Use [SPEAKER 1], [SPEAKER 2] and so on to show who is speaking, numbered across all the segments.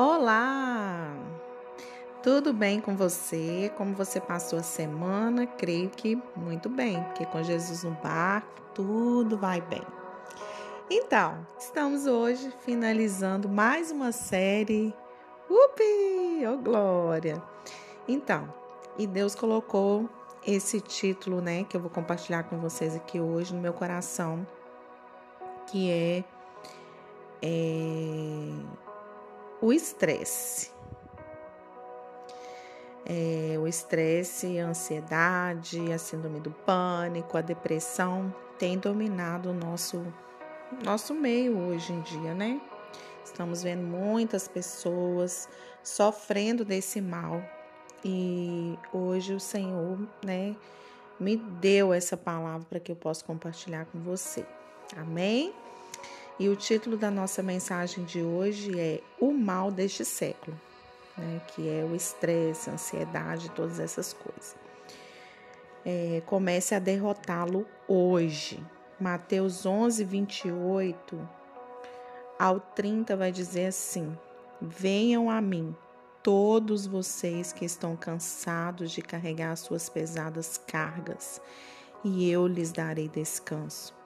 [SPEAKER 1] Olá! Tudo bem com você? Como você passou a semana? Creio que muito bem, porque com Jesus no barco tudo vai bem. Então, estamos hoje finalizando mais uma série. Upi! Oh glória! Então, e Deus colocou esse título, né, que eu vou compartilhar com vocês aqui hoje no meu coração, que é, é o estresse. É, o estresse, a ansiedade, a síndrome do pânico, a depressão tem dominado o nosso, nosso meio hoje em dia, né? Estamos vendo muitas pessoas sofrendo desse mal e hoje o Senhor, né, me deu essa palavra para que eu possa compartilhar com você. Amém? E o título da nossa mensagem de hoje é O Mal deste Século, né? que é o estresse, a ansiedade, todas essas coisas. É, comece a derrotá-lo hoje. Mateus 11, 28 ao 30 vai dizer assim: Venham a mim, todos vocês que estão cansados de carregar suas pesadas cargas, e eu lhes darei descanso.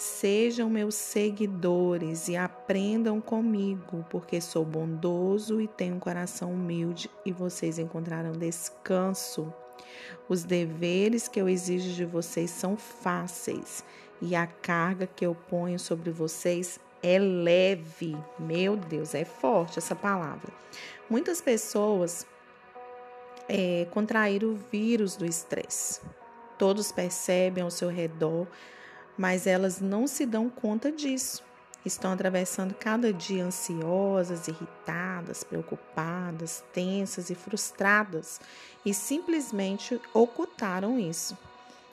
[SPEAKER 1] Sejam meus seguidores e aprendam comigo, porque sou bondoso e tenho um coração humilde, e vocês encontrarão descanso. Os deveres que eu exijo de vocês são fáceis, e a carga que eu ponho sobre vocês é leve. Meu Deus, é forte essa palavra. Muitas pessoas é, contraíram o vírus do estresse. Todos percebem ao seu redor mas elas não se dão conta disso. Estão atravessando cada dia ansiosas, irritadas, preocupadas, tensas e frustradas e simplesmente ocultaram isso.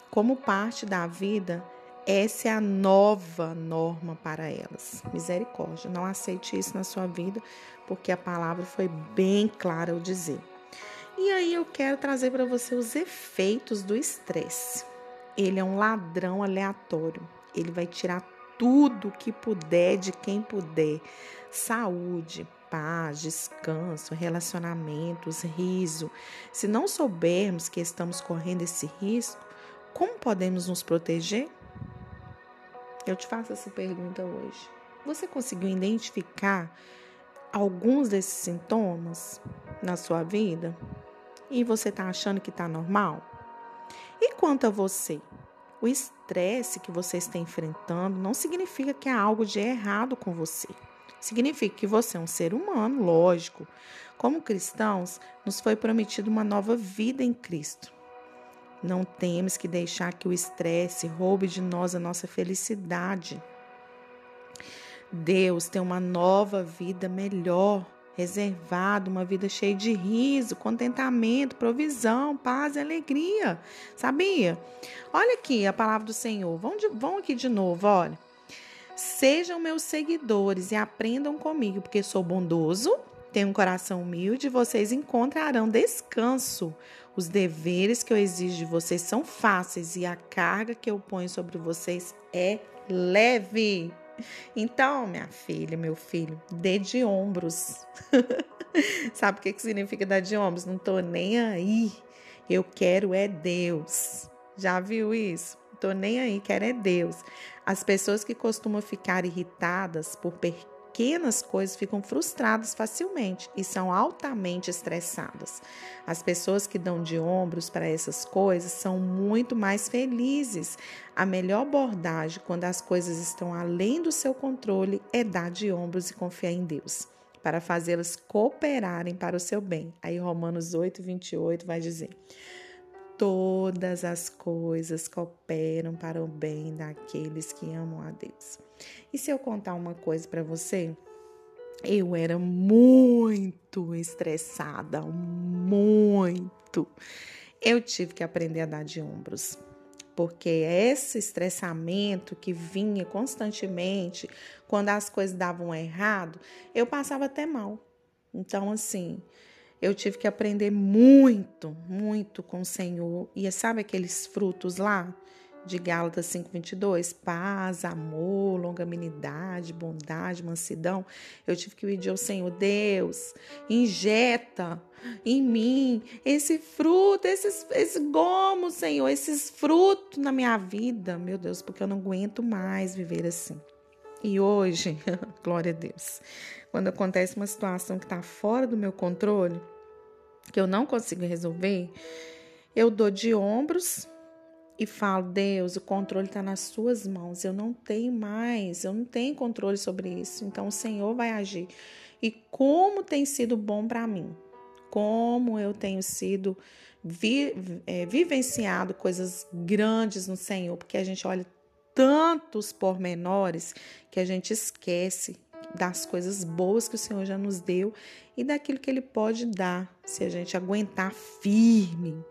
[SPEAKER 1] Como parte da vida, essa é a nova norma para elas. Misericórdia, não aceite isso na sua vida, porque a palavra foi bem clara ao dizer. E aí eu quero trazer para você os efeitos do estresse. Ele é um ladrão aleatório. Ele vai tirar tudo que puder de quem puder. Saúde, paz, descanso, relacionamentos, riso. Se não soubermos que estamos correndo esse risco, como podemos nos proteger? Eu te faço essa pergunta hoje. Você conseguiu identificar alguns desses sintomas na sua vida? E você está achando que está normal? E quanto a você? O estresse que você está enfrentando não significa que há algo de errado com você. Significa que você é um ser humano, lógico. Como cristãos, nos foi prometido uma nova vida em Cristo. Não temos que deixar que o estresse roube de nós a nossa felicidade. Deus tem uma nova vida melhor reservado, uma vida cheia de riso, contentamento, provisão, paz e alegria. Sabia? Olha aqui a palavra do Senhor. Vão, de, vão aqui de novo, olha. Sejam meus seguidores e aprendam comigo, porque sou bondoso, tenho um coração humilde, e vocês encontrarão descanso. Os deveres que eu exijo de vocês são fáceis e a carga que eu ponho sobre vocês é leve. Então, minha filha, meu filho, dê de ombros. Sabe o que, que significa dar de ombros? Não tô nem aí. Eu quero é Deus. Já viu isso? Não tô nem aí, quero é Deus. As pessoas que costumam ficar irritadas por pequenas coisas ficam frustradas facilmente e são altamente estressadas. As pessoas que dão de ombros para essas coisas são muito mais felizes. A melhor abordagem quando as coisas estão além do seu controle é dar de ombros e confiar em Deus. Para fazê-las cooperarem para o seu bem. Aí, Romanos 8, 28 vai dizer: Todas as coisas cooperam para o bem daqueles que amam a Deus. E se eu contar uma coisa para você? Eu era muito estressada, muito. Eu tive que aprender a dar de ombros, porque esse estressamento que vinha constantemente, quando as coisas davam errado, eu passava até mal. Então, assim, eu tive que aprender muito, muito com o Senhor. E sabe aqueles frutos lá? de Gálatas 5:22, paz, amor, longanimidade, bondade, mansidão. Eu tive que pedir ao Senhor, Deus, injeta em mim esse fruto, esses, esse gomo, Senhor, esses frutos na minha vida, meu Deus, porque eu não aguento mais viver assim. E hoje, glória a Deus, quando acontece uma situação que está fora do meu controle, que eu não consigo resolver, eu dou de ombros e falo: Deus, o controle está nas suas mãos, eu não tenho mais, eu não tenho controle sobre isso, então o Senhor vai agir. E como tem sido bom para mim, como eu tenho sido vi, é, vivenciado coisas grandes no Senhor, porque a gente olha tantos pormenores que a gente esquece das coisas boas que o Senhor já nos deu e daquilo que Ele pode dar, se a gente aguentar firme.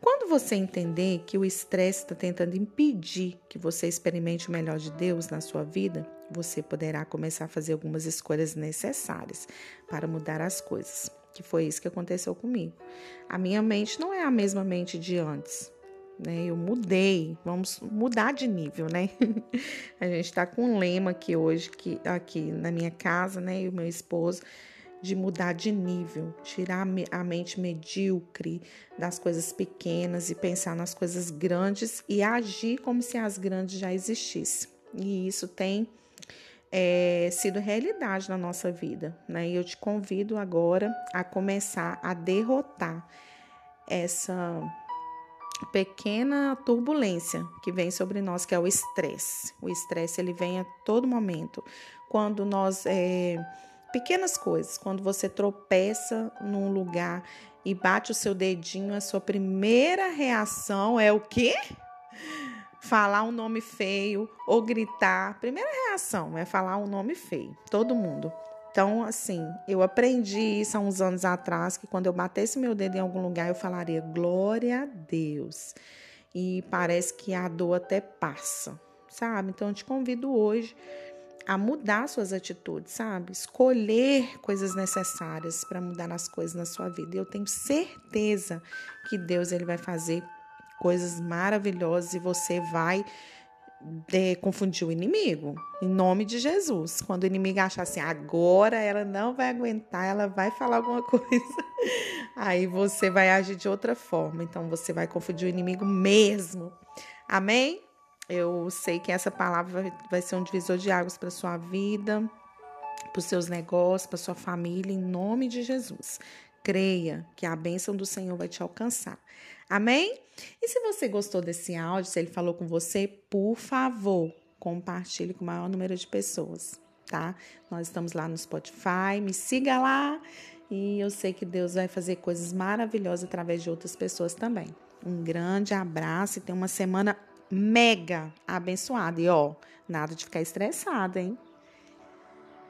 [SPEAKER 1] Quando você entender que o estresse está tentando impedir que você experimente o melhor de Deus na sua vida, você poderá começar a fazer algumas escolhas necessárias para mudar as coisas. Que foi isso que aconteceu comigo. A minha mente não é a mesma mente de antes né? Eu mudei, vamos mudar de nível, né? a gente está com um lema aqui hoje, que, aqui na minha casa, né? E o meu esposo, de mudar de nível, tirar a mente medíocre das coisas pequenas e pensar nas coisas grandes e agir como se as grandes já existissem. E isso tem é, sido realidade na nossa vida, né? E eu te convido agora a começar a derrotar essa pequena turbulência que vem sobre nós, que é o estresse. O estresse ele vem a todo momento. Quando nós é, pequenas coisas, quando você tropeça num lugar e bate o seu dedinho, a sua primeira reação é o quê? Falar um nome feio ou gritar. Primeira reação é falar um nome feio. Todo mundo. Então, assim, eu aprendi isso há uns anos atrás, que quando eu batesse meu dedo em algum lugar, eu falaria glória a Deus. E parece que a dor até passa, sabe? Então, eu te convido hoje a mudar suas atitudes, sabe? Escolher coisas necessárias para mudar as coisas na sua vida. Eu tenho certeza que Deus ele vai fazer coisas maravilhosas e você vai de confundir o inimigo, em nome de Jesus. Quando o inimigo achar assim, agora ela não vai aguentar, ela vai falar alguma coisa, aí você vai agir de outra forma. Então você vai confundir o inimigo mesmo. Amém? Eu sei que essa palavra vai ser um divisor de águas para sua vida, para os seus negócios, para sua família, em nome de Jesus. Creia que a bênção do Senhor vai te alcançar. Amém? E se você gostou desse áudio, se ele falou com você, por favor, compartilhe com o maior número de pessoas, tá? Nós estamos lá no Spotify, me siga lá e eu sei que Deus vai fazer coisas maravilhosas através de outras pessoas também. Um grande abraço e tenha uma semana mega abençoada. E ó, nada de ficar estressada, hein?